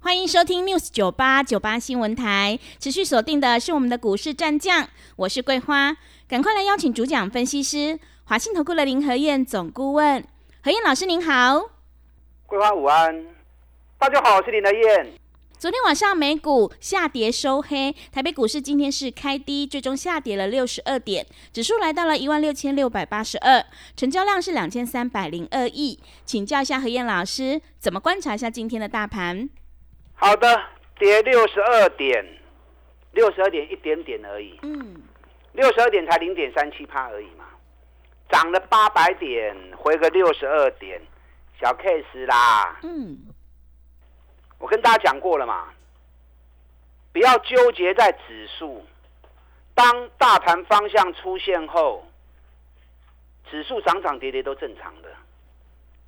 欢迎收听 News 九八九八新闻台，持续锁定的是我们的股市战将，我是桂花，赶快来邀请主讲分析师华信投顾的林和燕总顾问，何燕老师您好，桂花午安，大家好，我是林和燕。昨天晚上美股下跌收黑，台北股市今天是开低，最终下跌了六十二点，指数来到了一万六千六百八十二，成交量是两千三百零二亿，请教一下何燕老师，怎么观察一下今天的大盘？好的，跌六十二点，六十二点一点点而已。嗯，六十二点才零点三七趴而已嘛，涨了八百点，回个六十二点，小 case 啦。嗯，我跟大家讲过了嘛，不要纠结在指数，当大盘方向出现后，指数涨涨跌跌都正常的，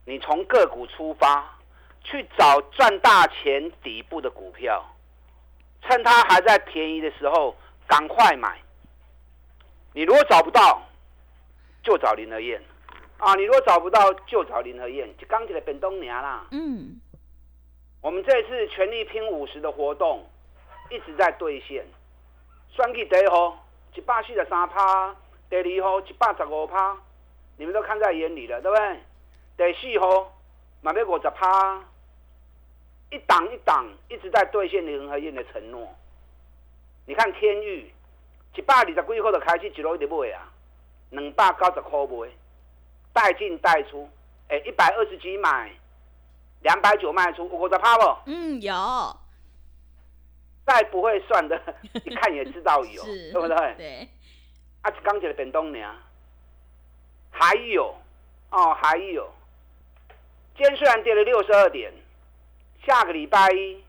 你从个股出发。去找赚大钱底部的股票，趁它还在便宜的时候赶快买。你如果找不到，就找林和燕啊！你如果找不到，就找林和燕。就刚起来本东娘啦。嗯。我们这次全力拼五十的活动一直在兑现。算计第一号一百四十三趴，第二号一百十五趴，你们都看在眼里了，对不对？第四号买要五十趴。一档一档一直在兑现林和燕的承诺。你看天域，一百二十几号就开始一路一直买啊，两百九十块买，带进带出，哎，一百二十几买，两百九卖出，我在怕不？嗯，有。再不会算的，一看也知道有，对不对？对。啊，刚起来变动呢。还有，哦，还有，今天虽然跌了六十二点。下个礼拜一，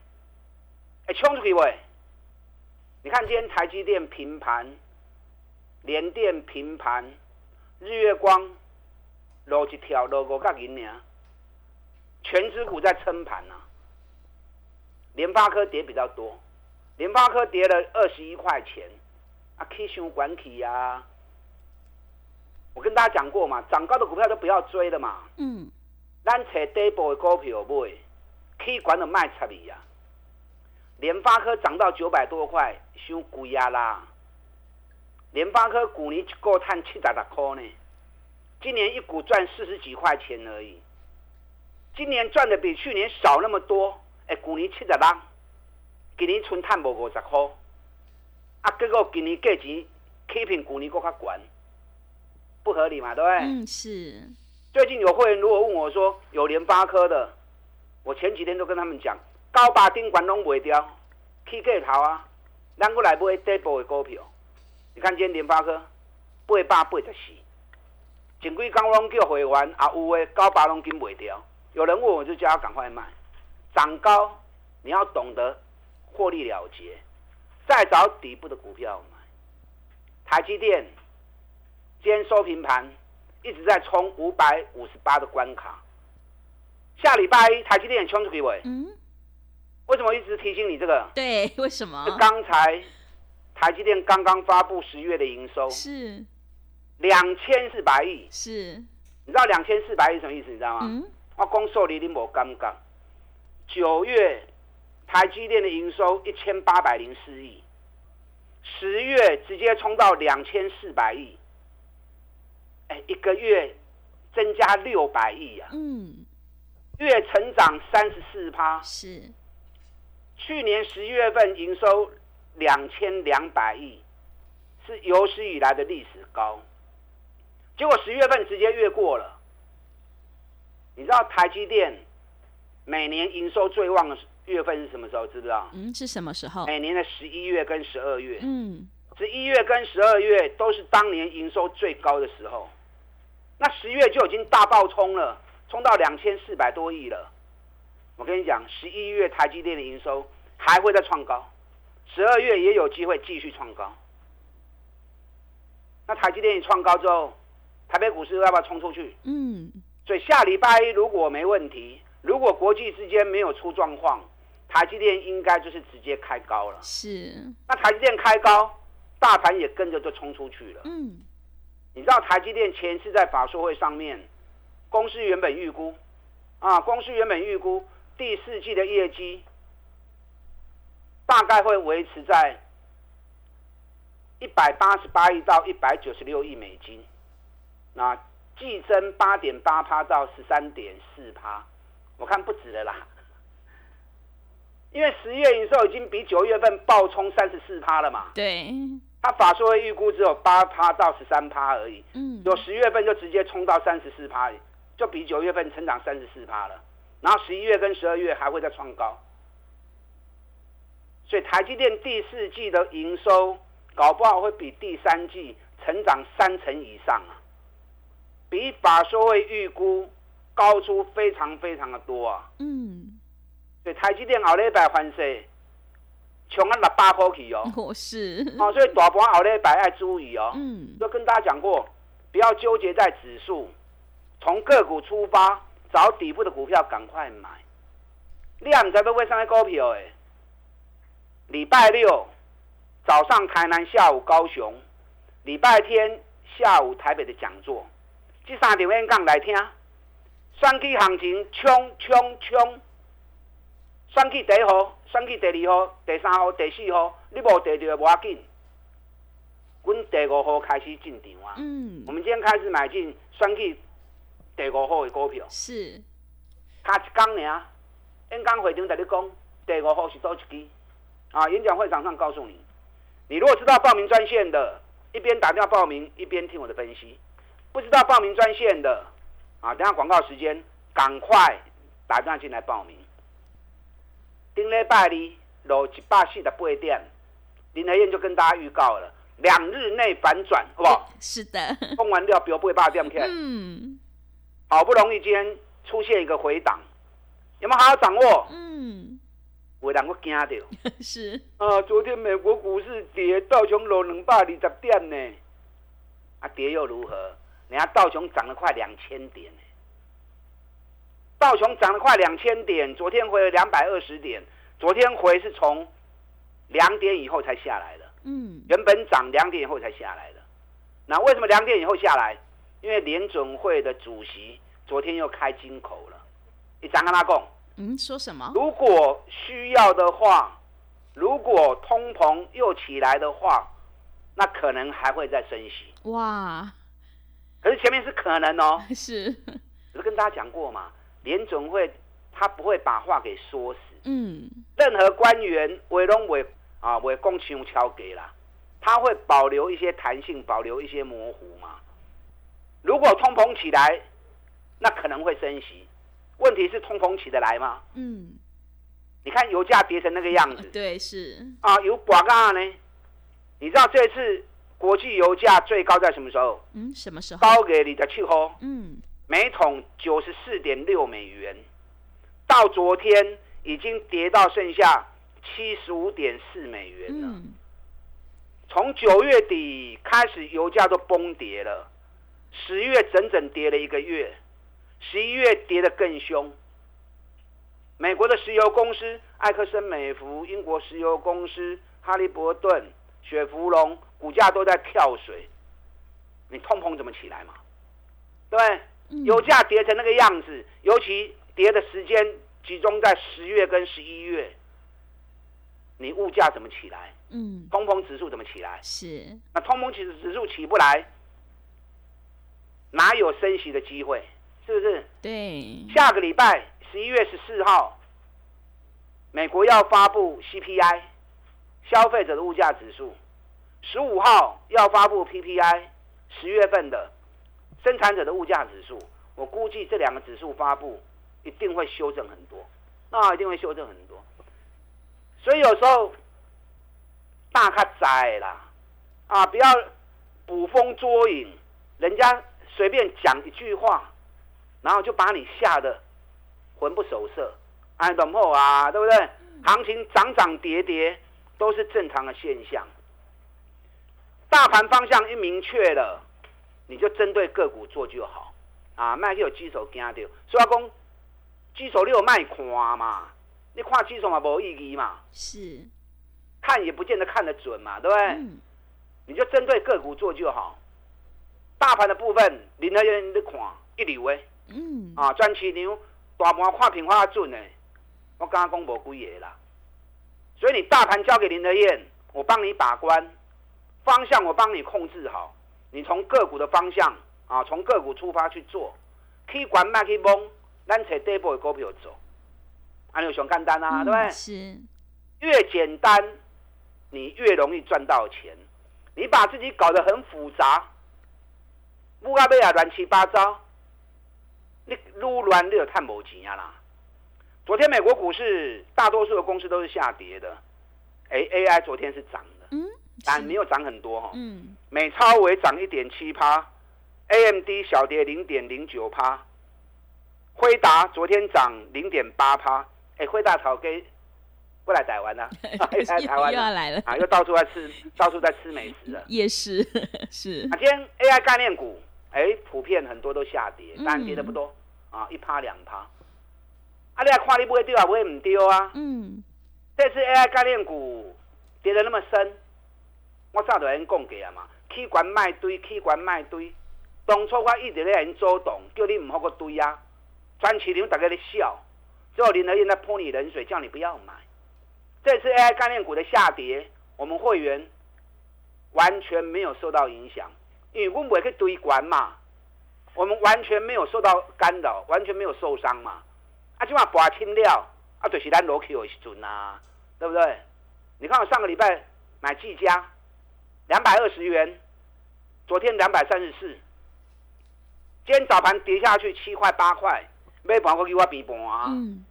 哎，冲出去喂！你看今天台积电平盘，联电平盘，日月光落一条落五角银尔，全指股在撑盘呐。联发科跌比较多，联发科跌了二十一块钱，啊，K 线管体呀。我跟大家讲过嘛，涨高的股票都不要追了嘛。嗯。咱找底部的股票买。K 管的卖差里呀，联发科涨到九百多块，收贵啊啦！联发科股年一个赚七十六块呢，今年一股赚四十几块钱而已，今年赚的比去年少那么多，哎，股年七十六，今年纯赚无五十块，啊，结果今年价钱 K 平股年搁较管，不合理嘛，对不对？嗯，是。最近有会员如果问我说有联发科的。我前几天都跟他们讲，高八顶管拢卖掉，起价头啊，咱过来买底部的股票。你看今天联发科八百八十四，前几天拢叫会员啊，有的高八拢紧卖掉。有人问我就叫他赶快卖，涨高你要懂得获利了结，再找底部的股票买。台积电今天收平盘，一直在冲五百五十八的关卡。下礼拜台积电冲出给我，嗯，为什么一直提醒你这个？对，为什么？刚才台积电刚刚发布十月的营收是两千四百亿，是，你知道两千四百亿什么意思？你知道吗？嗯，我公受你你无尴尬。九月台积电的营收一千八百零四亿，十月直接冲到两千四百亿，哎，一个月增加六百亿啊，嗯。月成长三十四趴，是去年十一月份营收两千两百亿，是有史以来的历史高。结果十月份直接越过了。你知道台积电每年营收最旺的月份是什么时候？知不知道？嗯，是什么时候？每年的十一月跟十二月。嗯，十一月跟十二月都是当年营收最高的时候。那十月就已经大爆冲了。冲到两千四百多亿了，我跟你讲，十一月台积电的营收还会再创高，十二月也有机会继续创高。那台积电一创高之后，台北股市要不要冲出去？嗯。所以下礼拜一如果没问题，如果国际之间没有出状况，台积电应该就是直接开高了。是。那台积电开高，大盘也跟着就冲出去了。嗯。你知道台积电前次在法说会上面，公司原本预估，啊，公司原本预估第四季的业绩大概会维持在一百八十八亿到一百九十六亿美金，那季增八点八趴到十三点四趴，我看不止了啦，因为十月营收已经比九月份暴冲三十四趴了嘛。对。他法说会预估只有八趴到十三趴而已，嗯，有十月份就直接冲到三十四趴，就比九月份成长三十四趴了。然后十一月跟十二月还会再创高，所以台积电第四季的营收搞不好会比第三季成长三成以上啊，比法说会预估高出非常非常的多啊。嗯，所以台积电熬了一百番税。穷啊，六八块去哦，我是 哦，所以大盘后咧白爱注意哦。嗯，都跟大家讲过，不要纠结在指数，从个股出发，找底部的股票赶快买。你也唔知要买啥股票诶？礼拜六早上台南，下午高雄，礼拜天下午台北的讲座，这三场演讲来听，选举行情冲冲冲，选举第一号。选去第二号、第三号、第四号，你无得到无要紧。阮第五号开始进场啊！嗯，我们今天开始买进选去第五号的股票。是，他一讲尔，演讲会场在你讲第五号是多一支啊！演讲会场上告诉你，你如果知道报名专线的，一边打电话报名，一边听我的分析；不知道报名专线的，啊，等下广告时间，赶快打电话进来报名。顶礼拜二落一百四十八点，林和燕就跟大家预告了，两日内反转，好不好？是的。封完料标八点看。嗯。好不容易今天出现一个回档，有没有好好掌握？嗯。回档我惊到。是。啊，昨天美国股市跌，道琼楼两百二十点呢。啊，跌又如何？人家道琼涨了快两千点。道琼涨了快两千点，昨天回了两百二十点，昨天回是从两点以后才下来的。嗯，原本涨两点以后才下来的。那为什么两点以后下来？因为联准会的主席昨天又开金口了。你张跟他讲。嗯，说什么？如果需要的话，如果通膨又起来的话，那可能还会再升息。哇！可是前面是可能哦。是。不是跟大家讲过嘛？联总会他不会把话给说死，嗯，任何官员委拢委啊委供求敲给啦，他会保留一些弹性，保留一些模糊嘛。如果通膨起来，那可能会升息，问题是通膨起得来吗？嗯，你看油价跌成那个样子，对，是啊，有寡干呢。你知道这次国际油价最高在什么时候？嗯，什么时候？高给你的气候，嗯。每桶九十四点六美元，到昨天已经跌到剩下七十五点四美元了。从九月底开始，油价都崩跌了，十月整整跌了一个月，十一月跌得更凶。美国的石油公司埃克森美孚、英国石油公司哈利伯顿、雪佛龙股价都在跳水，你通膨怎么起来嘛？对。油价跌成那个样子，尤其跌的时间集中在十月跟十一月，你物价怎么起来？嗯，通膨指数怎么起来？是，那通膨指指数起不来，哪有升息的机会？是不是？对。下个礼拜十一月十四号，美国要发布 CPI，消费者的物价指数；十五号要发布 PPI，十月份的。生产者的物价指数，我估计这两个指数发布一定会修正很多，那一定会修正很多。所以有时候大咖灾啦，啊，不要捕风捉影，人家随便讲一句话，然后就把你吓得魂不守舍，哎，懂后啊，对不对？行情涨涨跌跌都是正常的现象。大大盘方向一明确了，你就针对个股做就好啊，卖去有基手惊掉，所以讲基手你有卖看嘛，你看基手嘛无意义嘛，是看也不见得看得准嘛，对不对？你就针对个股做就好。大盘的部分，林德燕你看一流诶，嗯。啊，专市牛大盘看平花准诶，我刚刚讲无几个啦，所以你大盘交给林德燕，我帮你把关。方向我帮你控制好，你从个股的方向啊，从个股出发去做，可管卖去蒙，咱找底部的股票走，安尼上简单啊，对不对？是，越简单，你越容易赚到钱。你把自己搞得很复杂，乌阿贝啊乱七八糟，你撸乱你就赚无钱啊啦。昨天美国股市大多数的公司都是下跌的，哎，AI 昨天是涨的，嗯。但没有涨很多哈，嗯，美超微涨一点七趴，AMD 小跌零点零九趴，辉达昨天涨零点八趴，哎，辉达炒给不 来台湾了，来台湾又要来了。啊，又到处在吃，到处在吃美食了，也是 是。啊，今天 AI 概念股，哎，普遍很多都下跌，但跌的不多啊，一趴两趴。啊，你还看你不会丢啊，不会唔丢啊？嗯，这次 AI 概念股跌的那么深。我早就已经讲过啊嘛，器官卖堆，器官卖堆。当初我一直咧因做动，叫你唔好个堆啊。全市场大家咧笑，最后林德燕在泼你冷水，叫你不要买。这次 AI 概念股的下跌，我们会员完全没有受到影响，因为我们不会去堆管嘛，我们完全没有受到干扰，完全没有受伤嘛。啊，起码拔清料，啊，就是咱落去的时阵啊，对不对？你看我上个礼拜买技嘉。两百二十元，昨天两百三十四，今天早盘跌下去七块八块，没盘过给我比盘啊！嗯，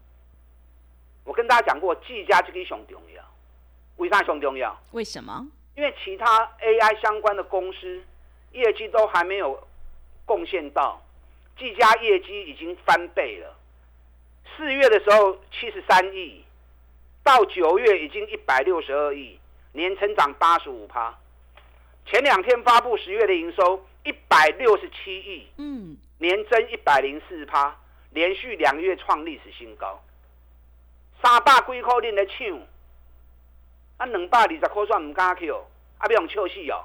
我跟大家讲过，技嘉这个熊重要，为啥熊重要？为什么？因为其他 AI 相关的公司业绩都还没有贡献到，技嘉业绩已经翻倍了。四月的时候七十三亿，到九月已经一百六十二亿，年成长八十五趴。前两天发布十月的营收一百六十七亿，嗯，年增一百零四趴，连续两个月创历史新高。三百几块钱的抢，啊，两百二十块算唔敢去哦，啊，不用笑死哦。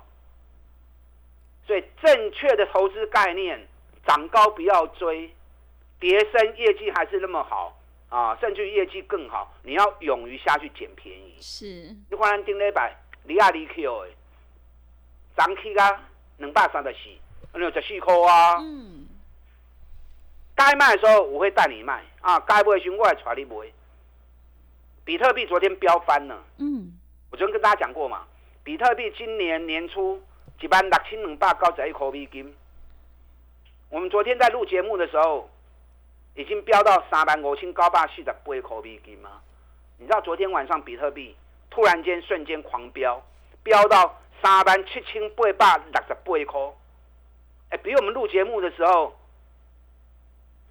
所以正确的投资概念，涨高不要追，跌升业绩还是那么好啊，甚至业绩更好，你要勇于下去捡便宜。是，你看咱顶礼拜离啊离去哦。涨起啊，两百三十四，那有十四块啊。嗯。该卖的时候我会带你卖啊，该不会熊我来带你买。比特币昨天飙翻了。嗯。我昨天跟大家讲过嘛，比特币今年年初一万六千两百九十一块美金。我们昨天在录节目的时候，已经飙到三万五千九百四十八块美金吗？你知道昨天晚上比特币突然间瞬间狂飙，飙到。三万七千八百六十八块，哎，比我们录节目的时候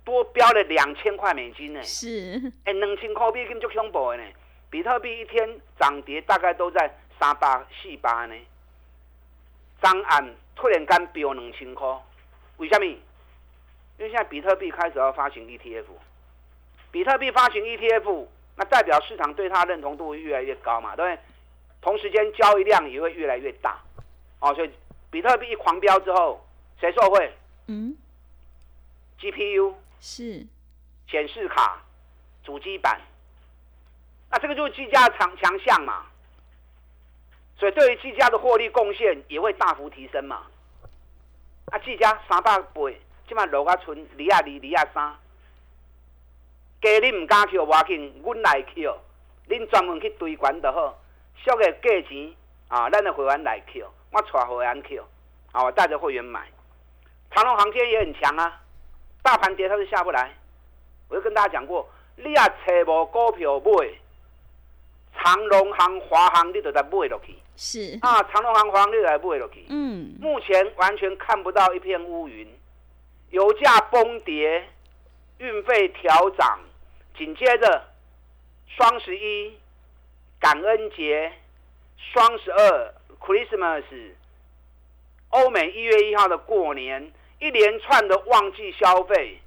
多飙了两千块美金呢。是，哎，两千块美金就恐怖的呢。比特币一天涨跌大概都在三八四八呢。涨按突然间飙两千块，为什么？因为现在比特币开始要发行 ETF，比特币发行 ETF，那代表市场对它认同度会越来越高嘛，对不对？同时间交易量也会越来越大，哦，所以比特币一狂飙之后，谁受惠？嗯，GPU 是。显示卡、主机板，那这个就是技嘉强强项嘛，所以对于技嘉的获利贡献也会大幅提升嘛。啊，技嘉三百倍，即码落啊存二啊二、二啊三，加你唔敢去，我紧，阮来去哦，恁专门去堆管就好。俗个价钱啊，咱的会员来 Q，我带会员去啊，我带着会员买。长隆行今天也很强啊，大盘跌它是下不来。我就跟大家讲过，你也找无股票买，长隆行、华航你都在买落去。是啊，长隆行、华航你都在买落去。嗯。目前完全看不到一片乌云，油价崩跌，运费调涨，紧接着双十一。感恩节、双十二、Christmas，欧美一月一号的过年，一连串的旺季消费，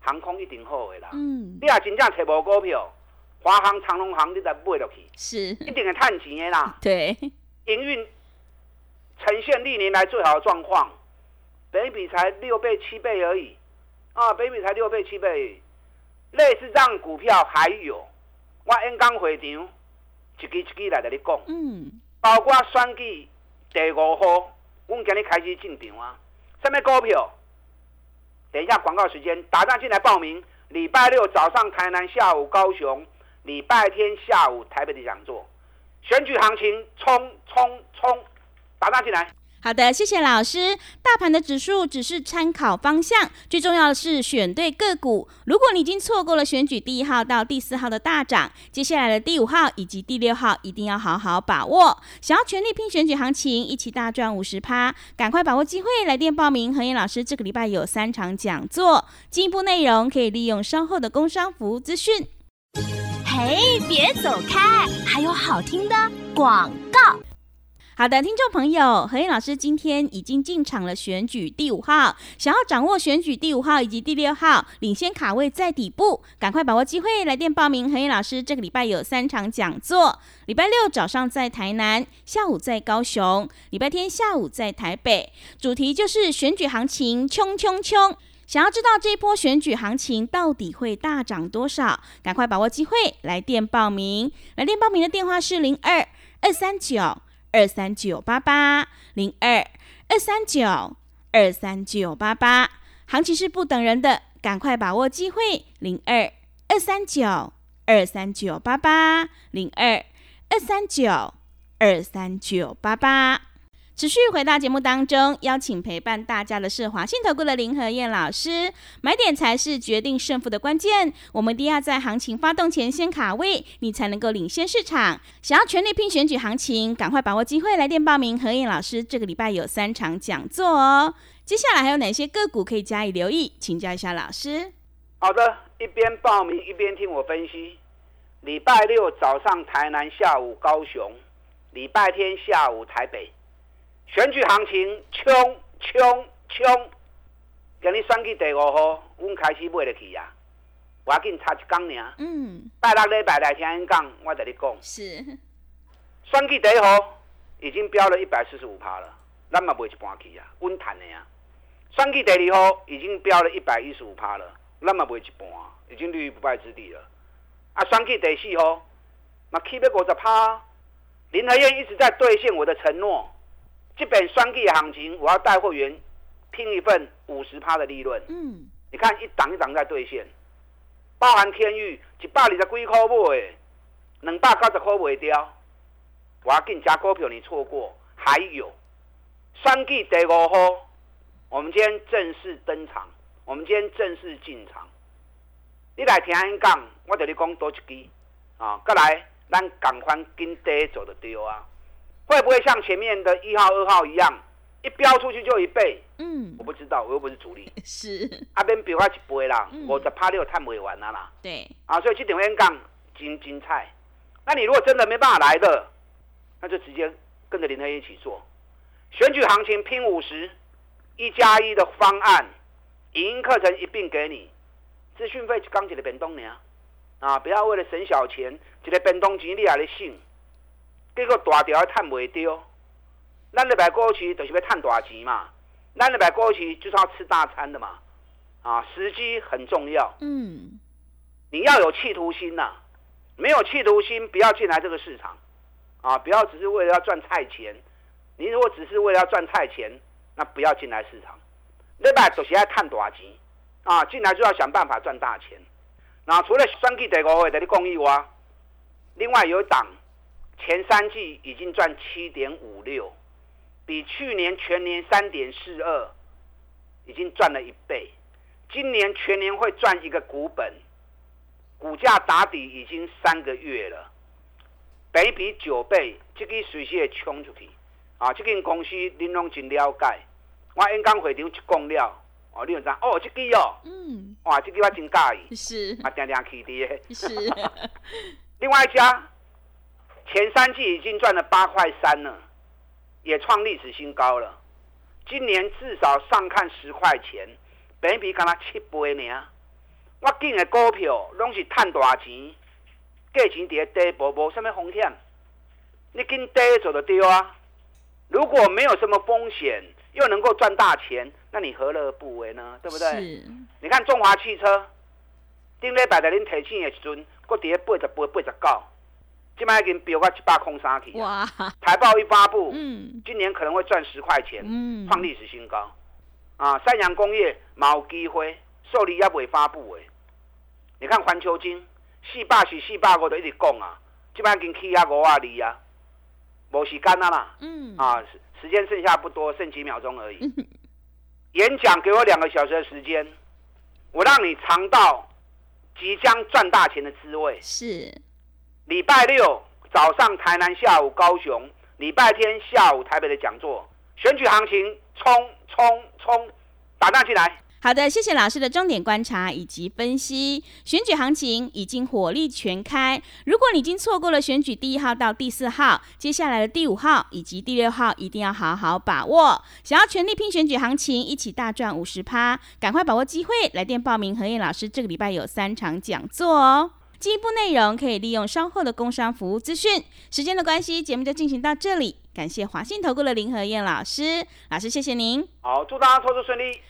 航空一定好的啦。嗯，你也真正找无股票，华航、长龙航，你再买落去，是一定会趁钱的啦。对，营运呈现历年来最好的状况，北比才六倍、七倍而已啊，北比才六倍、七倍。类似这样股票还有，我演讲会场一支一支来跟你讲，嗯，包括选举第五号，我们今日开始进场啊。什么股票？等一下广告时间，打电进来报名。礼拜六早上台南，下午高雄；礼拜天下午台北的讲座。选举行情，冲冲冲！打电进来。好的，谢谢老师。大盘的指数只是参考方向，最重要的是选对个股。如果你已经错过了选举第一号到第四号的大涨，接下来的第五号以及第六号一定要好好把握。想要全力拼选举行情，一起大赚五十趴，赶快把握机会，来电报名。何燕老师这个礼拜有三场讲座，进一步内容可以利用稍后的工商服务资讯。嘿，别走开，还有好听的广告。好的，听众朋友，何燕老师今天已经进场了选举第五号，想要掌握选举第五号以及第六号领先卡位在底部，赶快把握机会来电报名。何燕老师这个礼拜有三场讲座，礼拜六早上在台南，下午在高雄，礼拜天下午在台北，主题就是选举行情冲冲冲。想要知道这一波选举行情到底会大涨多少，赶快把握机会来电报名。来电报名的电话是零二二三九。二三九八八零二二三九二三九八八，行情是不等人的，赶快把握机会。零二二三九二三九八八零二二三九二三九八八。持续回到节目当中，邀请陪伴大家的是华信投顾的林和燕老师。买点才是决定胜负的关键，我们一定要在行情发动前先卡位，你才能够领先市场。想要全力拼选举行情，赶快把握机会来电报名。何燕老师这个礼拜有三场讲座哦。接下来还有哪些个股可以加以留意？请教一下老师。好的，一边报名一边听我分析。礼拜六早上台南，下午高雄；礼拜天下午台北。选举行情冲冲冲！今日选举第五号，阮开始买入去呀。我要紧差一讲尔。嗯。拜六礼拜来听因讲，我跟你讲。是。选举第一号已经飙了一百四十五趴了，咱嘛卖一半去啊，稳赚的呀。选举第二号已经飙了一百一十五趴了，咱嘛卖一半，已经立于不败之地了。啊，选举第四号嘛起要五十趴，林和燕一直在兑现我的承诺。这本双 K 行情，我要带会员拼一份五十趴的利润。嗯，你看一档一档在兑现，包含天域一百二十几块买，两百九十块卖掉。我要跟你加股票，你错过。还有双 K 第五号，我们今天正式登场，我们今天正式进场。你来听因讲，我对你讲多一句啊，过来，咱赶快跟底走的丢啊。会不会像前面的一号、二号一样，一飙出去就一倍？嗯，我不知道，我又不是主力。是，阿边飙快一倍啦，我在趴六探不完了啦。对，啊，所以这点我讲精精彩。那你如果真的没办法来的，那就直接跟着林黑一起做。选举行情拼五十，一加一的方案，影音课程一并给你，资讯费刚起的变动呢。啊，不要为了省小钱，一个变动钱你还来信？结果大条还赚袂到，咱咧买股市就是要赚大钱嘛，咱咧买股市就是要吃大餐的嘛，啊，时机很重要。嗯，你要有企图心呐，没有企图心不要进来这个市场，啊，不要只是为了要赚菜钱。你如果只是为了要赚菜钱，那不要进来市场。你买就是要赚大钱，啊，进来就要想办法赚大钱。那除了三 G 第五会的你讲以外，另外有一档。前三季已经赚七点五六，比去年全年三点四二，已经赚了一倍。今年全年会赚一个股本，股价打底已经三个月了，北比九倍，这个随时会冲出去。啊，这间公司您拢真了解，我演讲会场一讲了，哦，你就知哦，这个哦，嗯，哇，这个我真介意，是，啊，定定去的，是。另外一家。前三季已经赚了八块三了，也创历史新高了。今年至少上看十块钱，本比干他七倍呢。我进的股票拢是赚大钱，价钱跌跌，无无什么风险。你跟跌走的丢啊！如果没有什么风险，又能够赚大钱，那你何乐而不为呢？对不对？你看中华汽车，顶礼拜在恁提醒的时阵，搁跌八十八、八十九，今麦已经飙到一百空三去。哇！财报一发布，嗯，今年可能会赚十块钱，嗯，创历史新高。啊，三洋工业冇机会，受理也未发布诶。你看环球金，四百是四百五都一直讲啊，今麦已经起啊五啊二啊。无时间啊啦，嗯，啊，时间剩下不多，剩几秒钟而已。演讲给我两个小时的时间，我让你尝到即将赚大钱的滋味。是，礼拜六早上台南，下午高雄，礼拜天下午台北的讲座，选举行情冲冲冲，打上进来。好的，谢谢老师的重点观察以及分析。选举行情已经火力全开，如果你已经错过了选举第一号到第四号，接下来的第五号以及第六号一定要好好把握。想要全力拼选举行情，一起大赚五十趴，赶快把握机会，来电报名。何燕老师这个礼拜有三场讲座哦，进一步内容可以利用稍后的工商服务资讯。时间的关系，节目就进行到这里，感谢华信投顾的林和燕老师，老师谢谢您。好，祝大家操作顺利。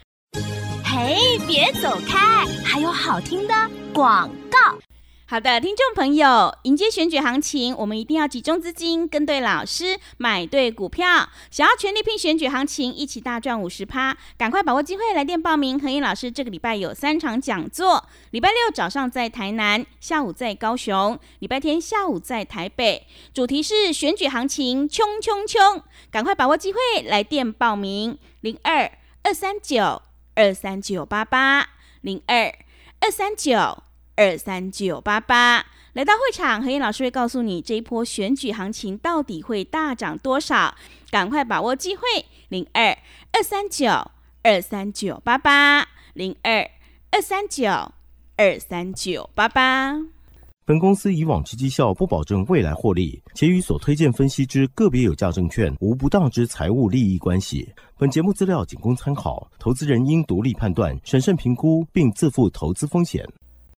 嘿，别走开！还有好听的广告。好的，听众朋友，迎接选举行情，我们一定要集中资金，跟对老师，买对股票。想要全力拼选举行情，一起大赚五十趴，赶快把握机会，来电报名。何英老师这个礼拜有三场讲座：礼拜六早上在台南，下午在高雄，礼拜天下午在台北。主题是选举行情，冲冲冲！赶快把握机会，来电报名：零二二三九。二三九八八零二二三九二三九八八，来到会场，何燕老师会告诉你这一波选举行情到底会大涨多少，赶快把握机会，零二二三九二三九八八零二二三九二三九八八。本公司以往之绩效不保证未来获利，且与所推荐分析之个别有价证券无不当之财务利益关系。本节目资料仅供参考，投资人应独立判断、审慎评估，并自负投资风险。